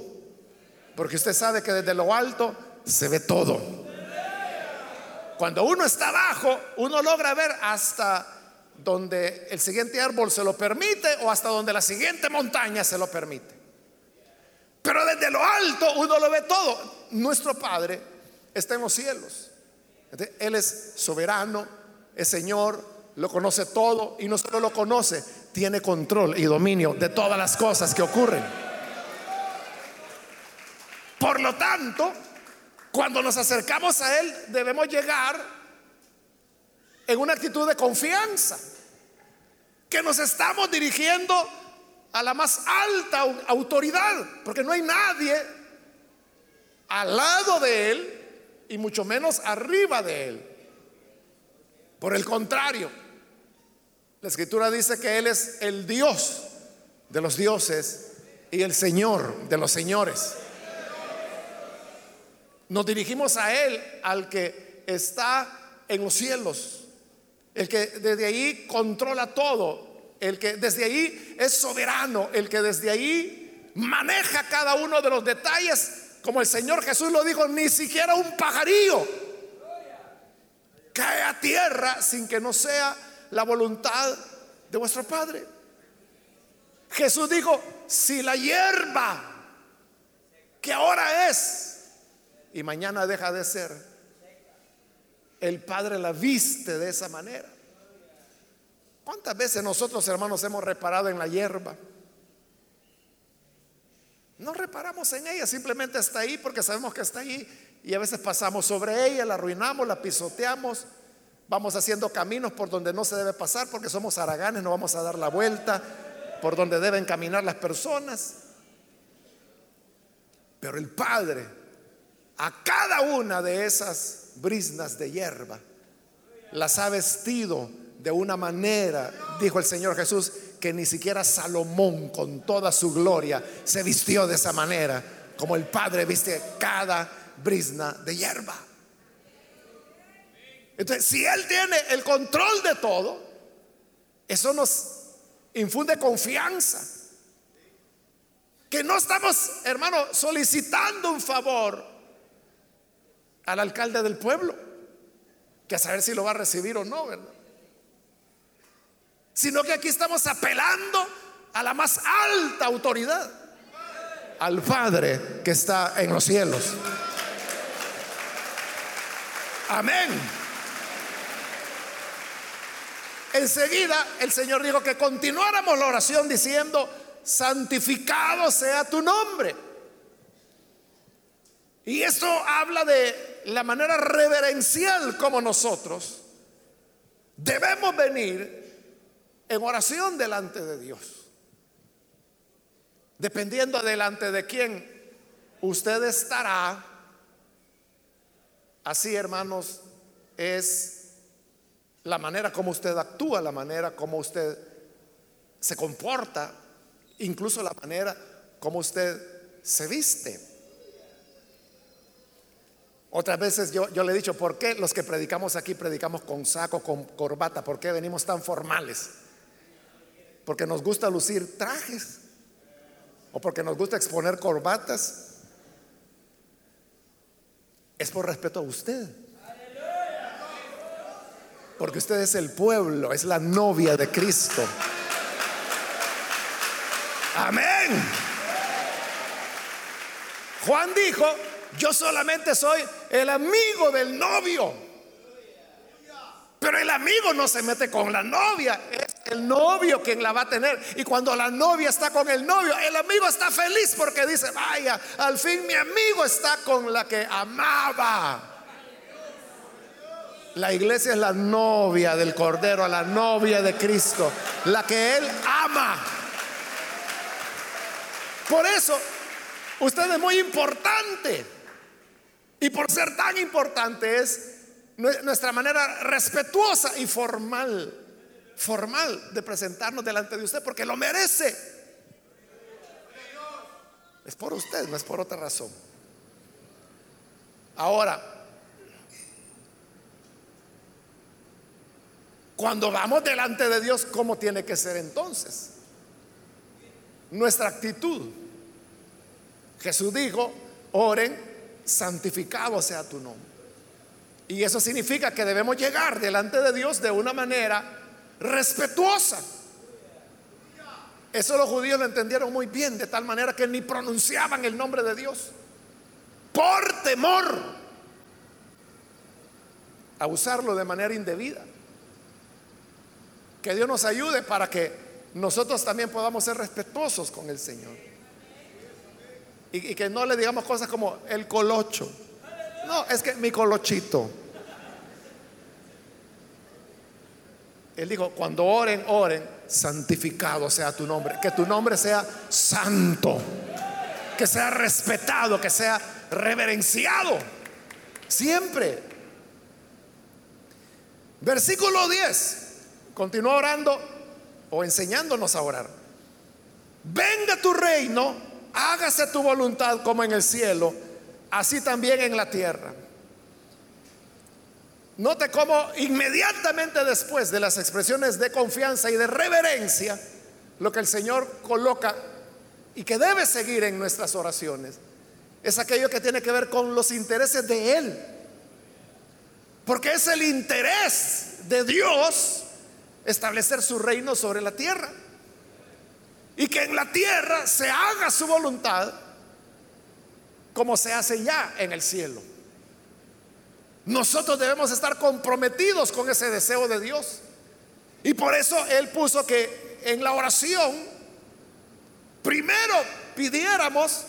porque usted sabe que desde lo alto se ve todo. Cuando uno está abajo, uno logra ver hasta donde el siguiente árbol se lo permite o hasta donde la siguiente montaña se lo permite. Pero desde lo alto uno lo ve todo. Nuestro Padre está en los cielos. Él es soberano, es Señor, lo conoce todo y no solo lo conoce, tiene control y dominio de todas las cosas que ocurren. Por lo tanto, cuando nos acercamos a Él, debemos llegar en una actitud de confianza, que nos estamos dirigiendo a la más alta autoridad, porque no hay nadie al lado de Él y mucho menos arriba de Él. Por el contrario, la escritura dice que Él es el Dios de los dioses y el Señor de los señores. Nos dirigimos a Él, al que está en los cielos, el que desde ahí controla todo, el que desde ahí es soberano, el que desde ahí maneja cada uno de los detalles, como el Señor Jesús lo dijo, ni siquiera un pajarillo cae a tierra sin que no sea la voluntad de vuestro Padre. Jesús dijo, si la hierba que ahora es y mañana deja de ser, el Padre la viste de esa manera. ¿Cuántas veces nosotros hermanos hemos reparado en la hierba? No reparamos en ella, simplemente está ahí porque sabemos que está ahí y a veces pasamos sobre ella, la arruinamos, la pisoteamos Vamos haciendo caminos por donde no se debe pasar porque somos haraganes, no vamos a dar la vuelta por donde deben caminar las personas. Pero el Padre, a cada una de esas brisnas de hierba, las ha vestido de una manera, dijo el Señor Jesús, que ni siquiera Salomón con toda su gloria se vistió de esa manera, como el Padre viste cada brisna de hierba. Entonces, si Él tiene el control de todo, eso nos infunde confianza. Que no estamos, hermano, solicitando un favor al alcalde del pueblo, que a saber si lo va a recibir o no, ¿verdad? Sino que aquí estamos apelando a la más alta autoridad, al Padre que está en los cielos. Amén. Enseguida el Señor dijo que continuáramos la oración diciendo, santificado sea tu nombre. Y esto habla de la manera reverencial como nosotros debemos venir en oración delante de Dios. Dependiendo delante de quién usted estará, así hermanos, es la manera como usted actúa, la manera como usted se comporta, incluso la manera como usted se viste. Otras veces yo, yo le he dicho, ¿por qué los que predicamos aquí predicamos con saco, con corbata? ¿Por qué venimos tan formales? Porque nos gusta lucir trajes o porque nos gusta exponer corbatas. Es por respeto a usted. Porque usted es el pueblo, es la novia de Cristo. Amén. Juan dijo, yo solamente soy el amigo del novio. Pero el amigo no se mete con la novia, es el novio quien la va a tener. Y cuando la novia está con el novio, el amigo está feliz porque dice, vaya, al fin mi amigo está con la que amaba. La iglesia es la novia del Cordero, la novia de Cristo, la que Él ama. Por eso, usted es muy importante. Y por ser tan importante es nuestra manera respetuosa y formal, formal de presentarnos delante de usted, porque lo merece. Es por usted, no es por otra razón. Ahora, cuando vamos delante de Dios, ¿cómo tiene que ser entonces? Nuestra actitud. Jesús dijo, oren, santificado sea tu nombre. Y eso significa que debemos llegar delante de Dios de una manera respetuosa. Eso los judíos lo entendieron muy bien, de tal manera que ni pronunciaban el nombre de Dios por temor a usarlo de manera indebida. Que Dios nos ayude para que nosotros también podamos ser respetuosos con el Señor. Y, que no le digamos cosas como el colocho. No, es que mi colochito. Él dijo, cuando oren, oren, santificado sea tu nombre, que tu nombre sea santo, que sea respetado, que sea reverenciado, siempre. Versículo 10, continúa orando o enseñándonos a orar. Venga tu reino, hágase tu voluntad como en el cielo, así también en la tierra. Note cómo inmediatamente después de las expresiones de confianza y de reverencia, lo que el Señor coloca y que debe seguir en nuestras oraciones, es aquello que tiene que ver con los intereses de Él. Porque es el interés de Dios establecer su reino sobre la tierra. Y que en la tierra se haga su voluntad como se hace ya en el cielo. Nosotros debemos estar comprometidos con ese deseo de Dios. Y por eso Él puso que en la oración, primero pidiéramos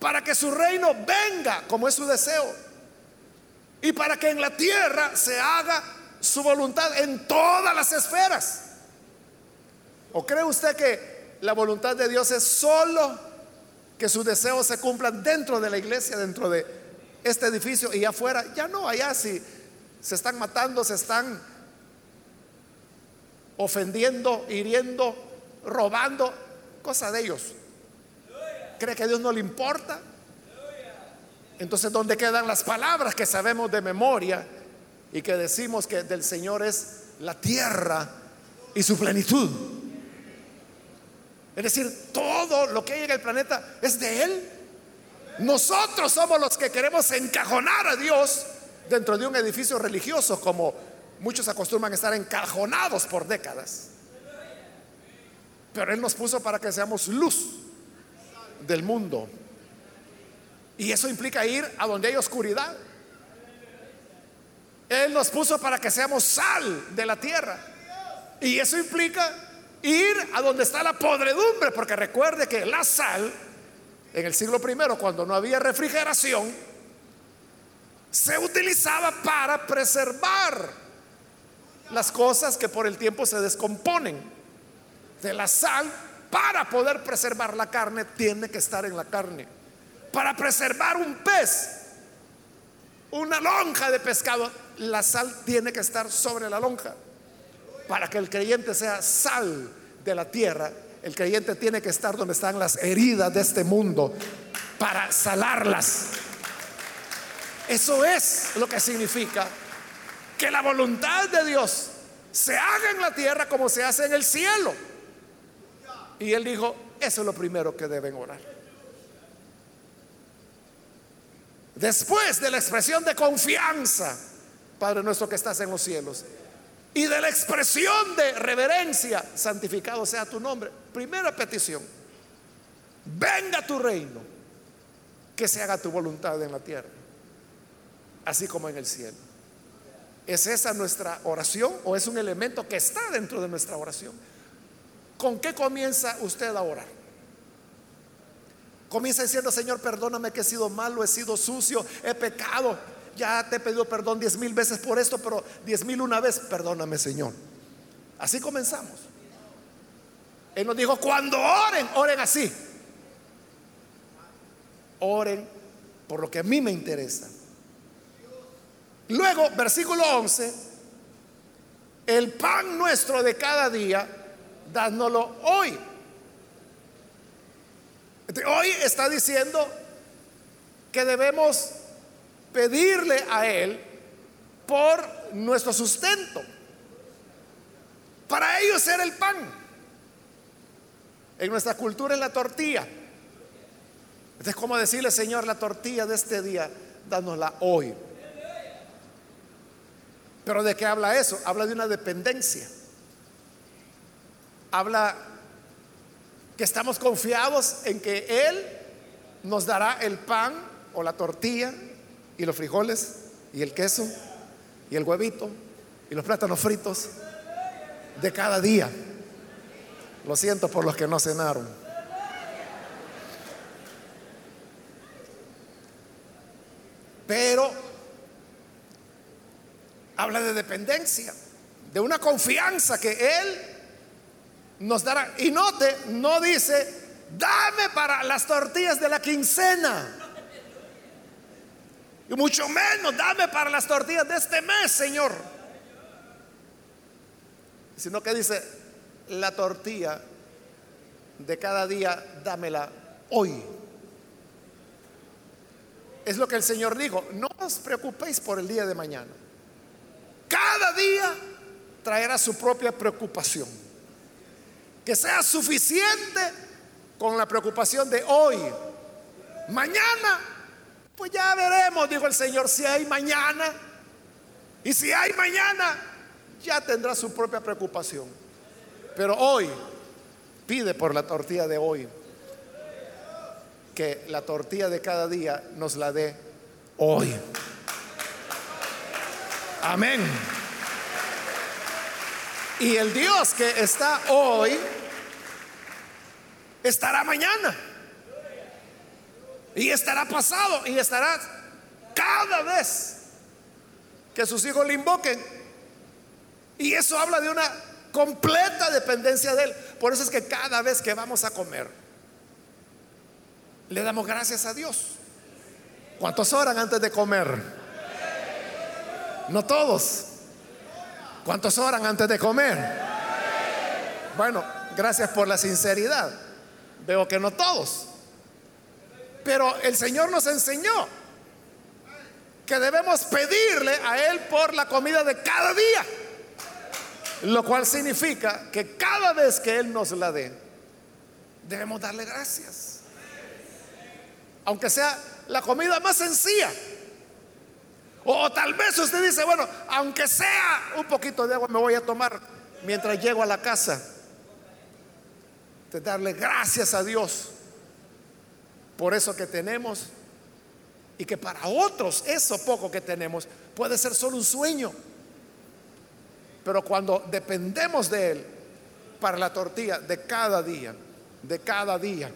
para que su reino venga como es su deseo. Y para que en la tierra se haga su voluntad en todas las esferas. ¿O cree usted que la voluntad de Dios es solo que sus deseos se cumplan dentro de la iglesia, dentro de este edificio y afuera, ya no, allá sí se están matando, se están ofendiendo, hiriendo, robando, cosa de ellos. ¿Cree que a Dios no le importa? Entonces, ¿dónde quedan las palabras que sabemos de memoria y que decimos que del Señor es la tierra y su plenitud? Es decir, todo lo que hay en el planeta es de Él. Nosotros somos los que queremos encajonar a Dios dentro de un edificio religioso como muchos acostumbran estar encajonados por décadas. Pero Él nos puso para que seamos luz del mundo. Y eso implica ir a donde hay oscuridad. Él nos puso para que seamos sal de la tierra. Y eso implica ir a donde está la podredumbre, porque recuerde que la sal en el siglo I, cuando no había refrigeración, se utilizaba para preservar las cosas que por el tiempo se descomponen. De la sal, para poder preservar la carne, tiene que estar en la carne. Para preservar un pez, una lonja de pescado, la sal tiene que estar sobre la lonja. Para que el creyente sea sal de la tierra, el creyente tiene que estar donde están las heridas de este mundo para salarlas. Eso es lo que significa que la voluntad de Dios se haga en la tierra como se hace en el cielo. Y él dijo, eso es lo primero que deben orar. Después de la expresión de confianza, Padre nuestro que estás en los cielos, y de la expresión de reverencia, santificado sea tu nombre. Primera petición, venga tu reino, que se haga tu voluntad en la tierra, así como en el cielo. ¿Es esa nuestra oración o es un elemento que está dentro de nuestra oración? ¿Con qué comienza usted a orar? Comienza diciendo, Señor, perdóname que he sido malo, he sido sucio, he pecado. Ya te he pedido perdón diez mil veces por esto, pero diez mil una vez, perdóname, Señor. Así comenzamos. Él nos dijo, cuando oren, oren así. Oren por lo que a mí me interesa. Luego, versículo 11, el pan nuestro de cada día, dánoslo hoy. Hoy está diciendo que debemos pedirle a Él por nuestro sustento. Para ellos era el pan. En nuestra cultura es la tortilla. Entonces, ¿cómo decirle, Señor, la tortilla de este día, dánosla hoy? Pero ¿de qué habla eso? Habla de una dependencia. Habla que estamos confiados en que Él nos dará el pan o la tortilla y los frijoles y el queso y el huevito y los plátanos fritos de cada día. Lo siento por los que no cenaron. Pero habla de dependencia, de una confianza que Él nos dará. Y note, no dice, dame para las tortillas de la quincena. Y mucho menos, dame para las tortillas de este mes, Señor. Sino que dice, la tortilla de cada día, dámela hoy. Es lo que el Señor dijo, no os preocupéis por el día de mañana cada día traerá su propia preocupación. Que sea suficiente con la preocupación de hoy. Mañana, pues ya veremos, dijo el Señor, si hay mañana. Y si hay mañana, ya tendrá su propia preocupación. Pero hoy, pide por la tortilla de hoy. Que la tortilla de cada día nos la dé hoy. Amén. Y el Dios que está hoy estará mañana. Y estará pasado. Y estará cada vez que sus hijos le invoquen. Y eso habla de una completa dependencia de Él. Por eso es que cada vez que vamos a comer, le damos gracias a Dios. ¿Cuántos oran antes de comer? No todos. ¿Cuántos oran antes de comer? Bueno, gracias por la sinceridad. Veo que no todos. Pero el Señor nos enseñó que debemos pedirle a Él por la comida de cada día. Lo cual significa que cada vez que Él nos la dé, debemos darle gracias. Aunque sea la comida más sencilla. O, tal vez usted dice, bueno, aunque sea un poquito de agua me voy a tomar mientras llego a la casa. De darle gracias a Dios por eso que tenemos y que para otros eso poco que tenemos puede ser solo un sueño. Pero cuando dependemos de Él para la tortilla de cada día, de cada día,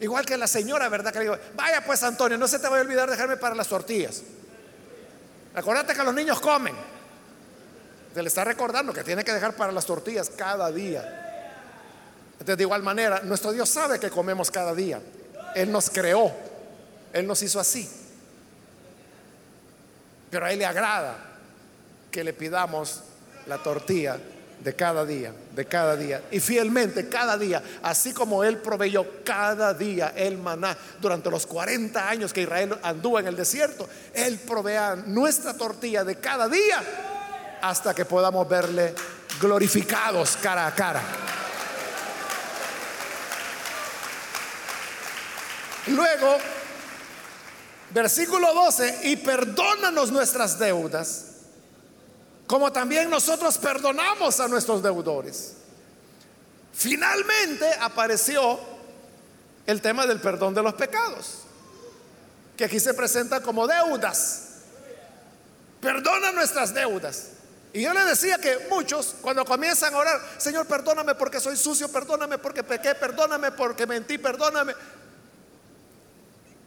igual que la señora, ¿verdad? Que le digo, vaya pues Antonio, no se te vaya a olvidar dejarme para las tortillas. Acuérdate que los niños comen. Se le está recordando que tiene que dejar para las tortillas cada día. Entonces, de igual manera, nuestro Dios sabe que comemos cada día. Él nos creó. Él nos hizo así. Pero a Él le agrada que le pidamos la tortilla de cada día, de cada día. Y fielmente cada día, así como Él proveyó cada día el maná durante los 40 años que Israel anduvo en el desierto, Él provea nuestra tortilla de cada día hasta que podamos verle glorificados cara a cara. Luego, versículo 12, y perdónanos nuestras deudas como también nosotros perdonamos a nuestros deudores. Finalmente apareció el tema del perdón de los pecados. que aquí se presenta como deudas. Perdona nuestras deudas. Y yo le decía que muchos cuando comienzan a orar, Señor, perdóname porque soy sucio, perdóname porque pequé, perdóname porque mentí, perdóname.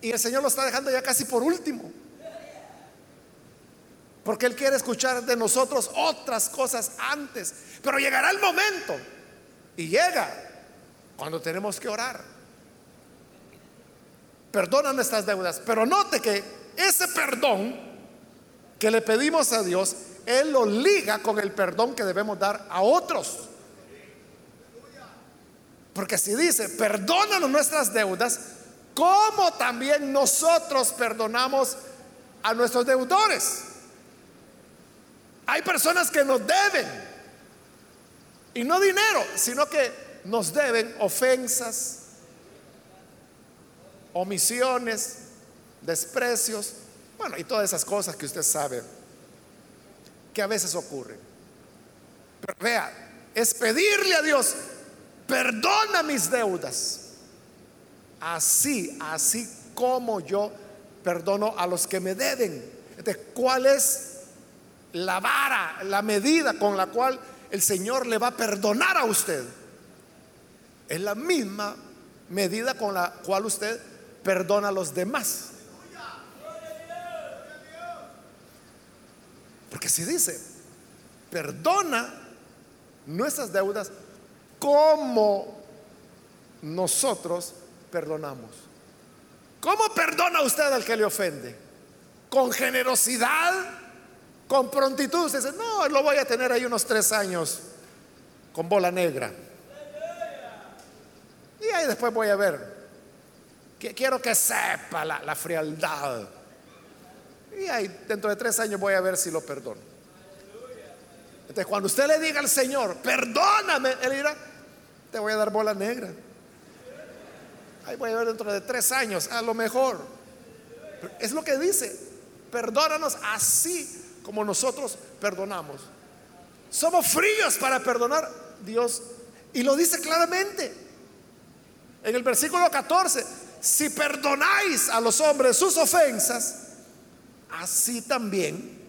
Y el Señor lo está dejando ya casi por último. Porque Él quiere escuchar de nosotros otras cosas antes. Pero llegará el momento. Y llega cuando tenemos que orar. Perdona nuestras deudas. Pero note que ese perdón que le pedimos a Dios, Él lo liga con el perdón que debemos dar a otros. Porque si dice, perdónanos nuestras deudas, como también nosotros perdonamos a nuestros deudores. Hay personas que nos deben, y no dinero, sino que nos deben ofensas, omisiones, desprecios, bueno, y todas esas cosas que usted sabe que a veces ocurren. Pero vea, es pedirle a Dios, perdona mis deudas así, así como yo perdono a los que me deben. ¿cuál es la vara, la medida con la cual el Señor le va a perdonar a usted? Es la misma medida con la cual usted perdona a los demás. Porque si dice, perdona nuestras deudas como nosotros perdonamos. ¿Cómo perdona usted al que le ofende? ¿Con generosidad? ¿Con prontitud? Usted dice, no, lo voy a tener ahí unos tres años con bola negra. Y ahí después voy a ver. Quiero que sepa la, la frialdad. Y ahí dentro de tres años voy a ver si lo perdono. Entonces cuando usted le diga al Señor, perdóname, Él dirá, te voy a dar bola negra. Ahí voy a ver dentro de tres años, a lo mejor. Es lo que dice, perdónanos así como nosotros perdonamos. Somos fríos para perdonar Dios. Y lo dice claramente. En el versículo 14, si perdonáis a los hombres sus ofensas, así también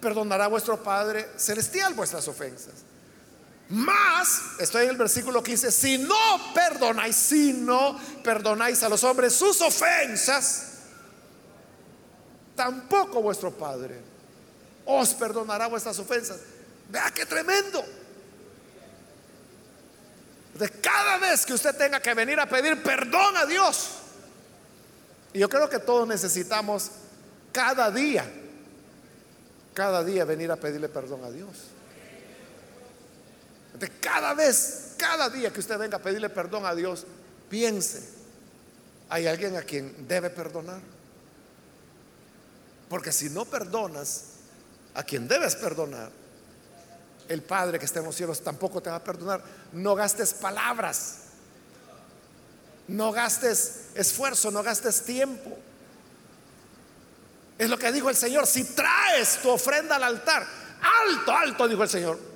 perdonará vuestro Padre Celestial vuestras ofensas. Más, estoy en el versículo 15, si no perdonáis, si no perdonáis a los hombres sus ofensas, tampoco vuestro Padre os perdonará vuestras ofensas. Vea qué tremendo. De cada vez que usted tenga que venir a pedir perdón a Dios, y yo creo que todos necesitamos cada día, cada día venir a pedirle perdón a Dios. Cada vez, cada día que usted venga a pedirle perdón a Dios, piense, hay alguien a quien debe perdonar. Porque si no perdonas a quien debes perdonar, el Padre que está en los cielos tampoco te va a perdonar. No gastes palabras, no gastes esfuerzo, no gastes tiempo. Es lo que dijo el Señor, si traes tu ofrenda al altar, alto, alto, dijo el Señor,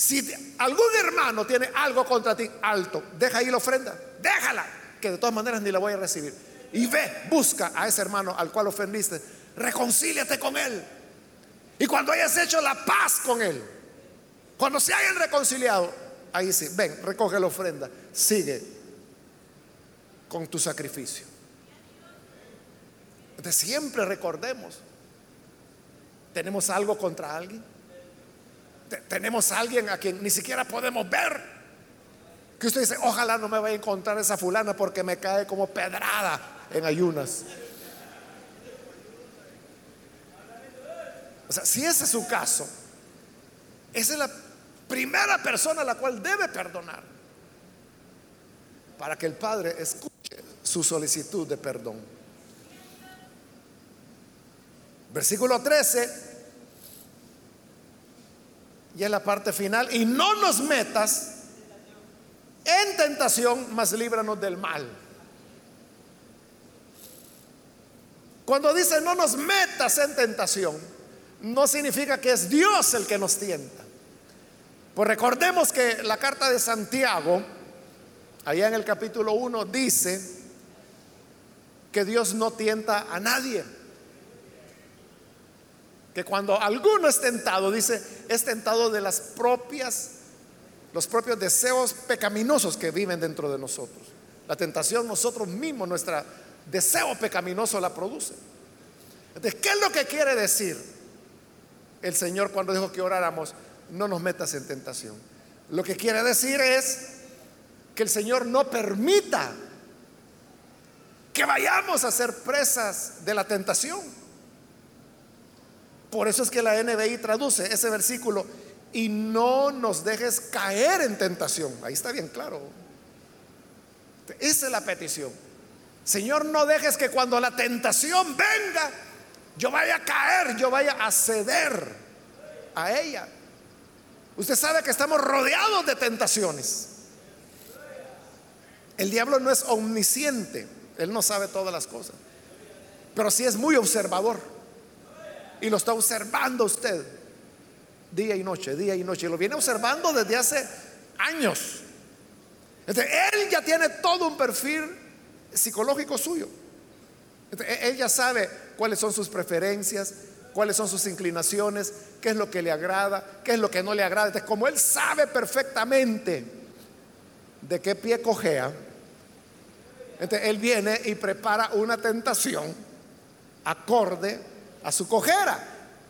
si algún hermano tiene algo contra ti, alto, deja ahí la ofrenda, déjala, que de todas maneras ni la voy a recibir. Y ve, busca a ese hermano al cual ofendiste, reconcíliate con él. Y cuando hayas hecho la paz con él, cuando se hayan reconciliado, ahí sí, ven, recoge la ofrenda, sigue con tu sacrificio. Entonces siempre recordemos, ¿tenemos algo contra alguien? Tenemos a alguien a quien ni siquiera podemos ver. Que usted dice, ojalá no me vaya a encontrar esa fulana porque me cae como pedrada en ayunas. O sea, si ese es su caso, esa es la primera persona a la cual debe perdonar para que el Padre escuche su solicitud de perdón. Versículo 13 y en la parte final, y no nos metas en tentación, mas líbranos del mal. Cuando dice no nos metas en tentación, no significa que es Dios el que nos tienta. Pues recordemos que la carta de Santiago, allá en el capítulo 1, dice que Dios no tienta a nadie. Que cuando alguno es tentado, dice, es tentado de las propias, los propios deseos pecaminosos que viven dentro de nosotros. La tentación nosotros mismos, nuestro deseo pecaminoso la produce. Entonces, ¿qué es lo que quiere decir el Señor cuando dijo que oráramos? No nos metas en tentación. Lo que quiere decir es que el Señor no permita que vayamos a ser presas de la tentación. Por eso es que la NBI traduce ese versículo y no nos dejes caer en tentación. Ahí está bien claro. Esa es la petición. Señor, no dejes que cuando la tentación venga, yo vaya a caer, yo vaya a ceder a ella. Usted sabe que estamos rodeados de tentaciones. El diablo no es omnisciente, él no sabe todas las cosas, pero sí es muy observador. Y lo está observando usted día y noche, día y noche. Y lo viene observando desde hace años. él ya tiene todo un perfil psicológico suyo. él ya sabe cuáles son sus preferencias, cuáles son sus inclinaciones, qué es lo que le agrada, qué es lo que no le agrada. Entonces, como él sabe perfectamente de qué pie cojea, entonces él viene y prepara una tentación acorde a su cojera.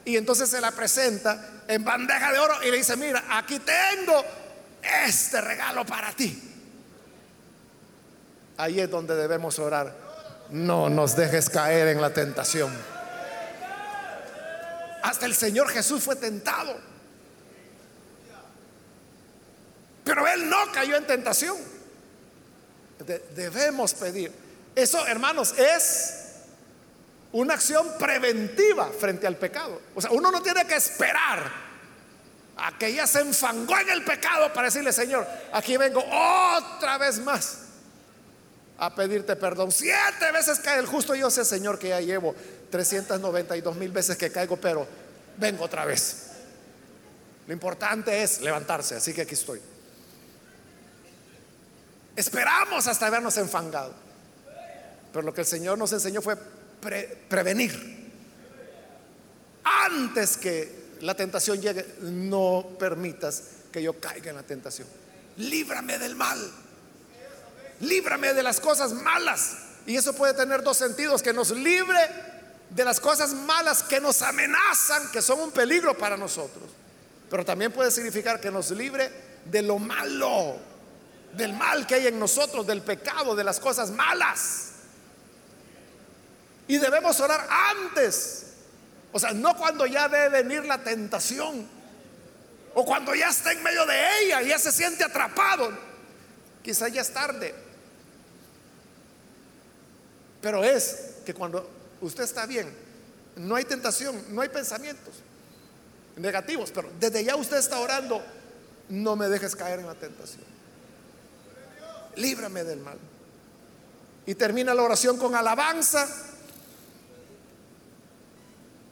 Y entonces se la presenta en bandeja de oro y le dice, mira, aquí tengo este regalo para ti. Ahí es donde debemos orar. No nos dejes caer en la tentación. Hasta el Señor Jesús fue tentado. Pero Él no cayó en tentación. debemos pedir. Eso, hermanos, es una acción preventiva frente al pecado. O sea, uno no tiene que esperar a que ya se enfangó en el pecado para decirle, Señor, aquí vengo otra vez más a pedirte perdón. Siete veces cae el justo. Yo sé, Señor, que ya llevo 392 mil veces que caigo, pero vengo otra vez. Lo importante es levantarse, así que aquí estoy. Esperamos hasta habernos enfangado. Pero lo que el Señor nos enseñó fue prevenir. Antes que la tentación llegue, no permitas que yo caiga en la tentación. Líbrame del mal. Líbrame de las cosas malas. Y eso puede tener dos sentidos, que nos libre de las cosas malas que nos amenazan, que son un peligro para nosotros. Pero también puede significar que nos libre de lo malo, del mal que hay en nosotros, del pecado, de las cosas malas. Y debemos orar antes. O sea, no cuando ya debe venir la tentación. O cuando ya está en medio de ella y ya se siente atrapado. Quizá ya es tarde. Pero es que cuando usted está bien, no hay tentación, no hay pensamientos negativos, pero desde ya usted está orando, no me dejes caer en la tentación. Líbrame del mal. Y termina la oración con alabanza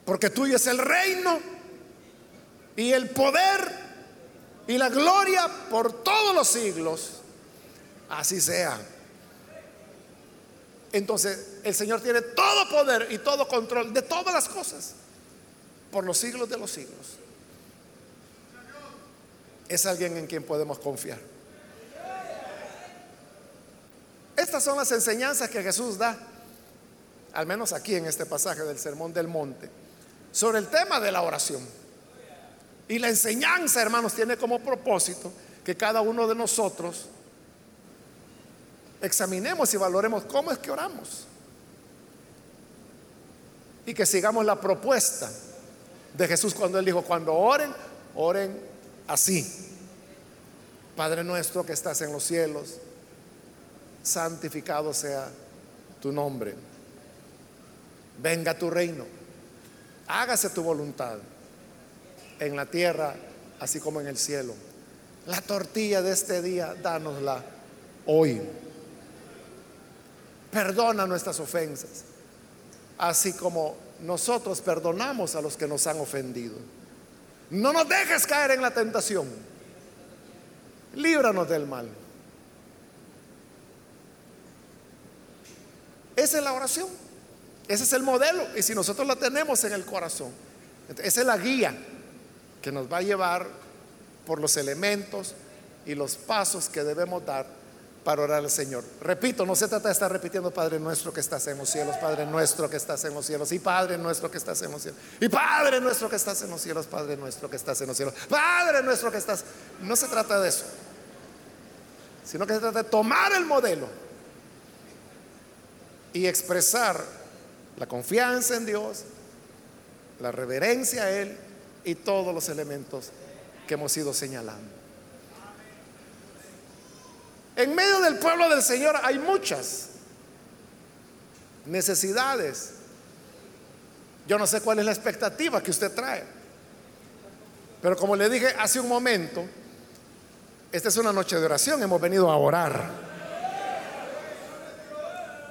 porque tuyo es el reino y el poder y la gloria por todos los siglos. Así sea. Entonces el Señor tiene todo poder y todo control de todas las cosas por los siglos de los siglos. Es alguien en quien podemos confiar. Estas son las enseñanzas que Jesús da, al menos aquí en este pasaje del Sermón del Monte sobre el tema de la oración. Y la enseñanza, hermanos, tiene como propósito que cada uno de nosotros examinemos y valoremos cómo es que oramos. Y que sigamos la propuesta de Jesús cuando él dijo, cuando oren, oren así. Padre nuestro que estás en los cielos, santificado sea tu nombre. Venga tu reino hágase tu voluntad en la tierra así como en el cielo. La tortilla de este día, dánosla hoy. Perdona nuestras ofensas, así como nosotros perdonamos a los que nos han ofendido. No nos dejes caer en la tentación. Líbranos del mal. Esa es la oración. Ese es el modelo. Y si nosotros la tenemos en el corazón, esa es la guía que nos va a llevar por los elementos y los pasos que debemos dar para orar al Señor. Repito, no se trata de estar repitiendo Padre nuestro que estás en los cielos, Padre nuestro que estás en los cielos, y Padre nuestro que estás en los cielos, y Padre nuestro que estás en los cielos, Padre nuestro que estás en los cielos, Padre nuestro que estás. No se trata de eso, sino que se trata de tomar el modelo y expresar la confianza en Dios, la reverencia a Él y todos los elementos que hemos ido señalando. En medio del pueblo del Señor hay muchas necesidades. Yo no sé cuál es la expectativa que usted trae. Pero como le dije hace un momento, esta es una noche de oración, hemos venido a orar.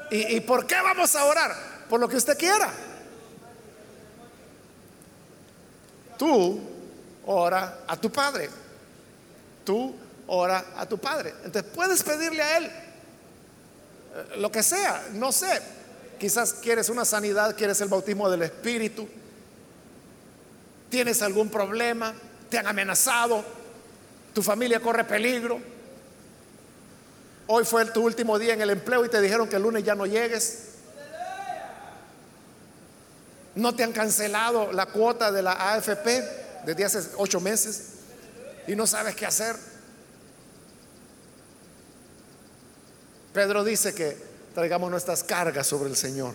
¿Y, por qué vamos a orar? Por lo que usted quiera. Tú ora a tu Padre. Tú ora a tu Padre. Entonces puedes pedirle a Él eh, lo que sea, no sé. Quizás quieres una sanidad, quieres el bautismo del Espíritu, tienes algún problema, te han amenazado, tu familia corre peligro. Hoy fue tu último día en el empleo y te dijeron que el lunes ya no llegues. No te han cancelado la cuota de la AFP desde hace ocho meses y no sabes qué hacer. Pedro dice que traigamos nuestras cargas sobre el Señor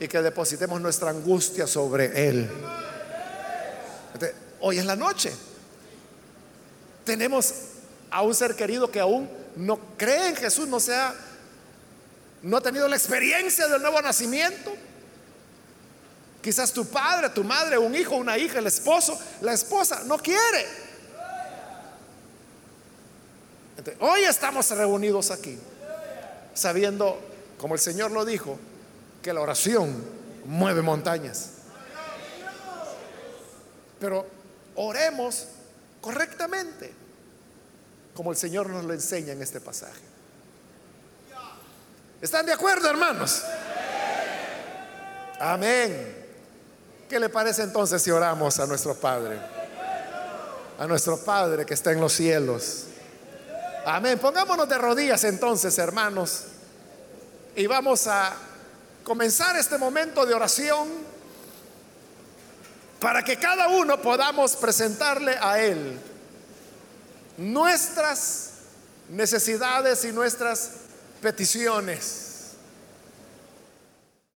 y que depositemos nuestra angustia sobre Él. hoy es la noche. Tenemos a un ser querido que aún no cree en Jesús, no sea, no ha tenido la experiencia del nuevo nacimiento. Quizás tu padre, tu madre, un hijo, una hija, el esposo, la esposa, no quiere. hoy estamos reunidos aquí sabiendo, como el Señor lo dijo, que la oración mueve montañas. Pero oremos correctamente, como el Señor nos lo enseña en este pasaje. ¿Están de acuerdo, hermanos? Amén. ¿Qué le parece entonces si oramos a nuestro Padre? A nuestro Padre que está en los cielos Amén. Pongámonos de rodillas entonces, hermanos. Y vamos a comenzar este momento de oración para que cada uno podamos presentarle a Él nuestras necesidades y nuestras peticiones.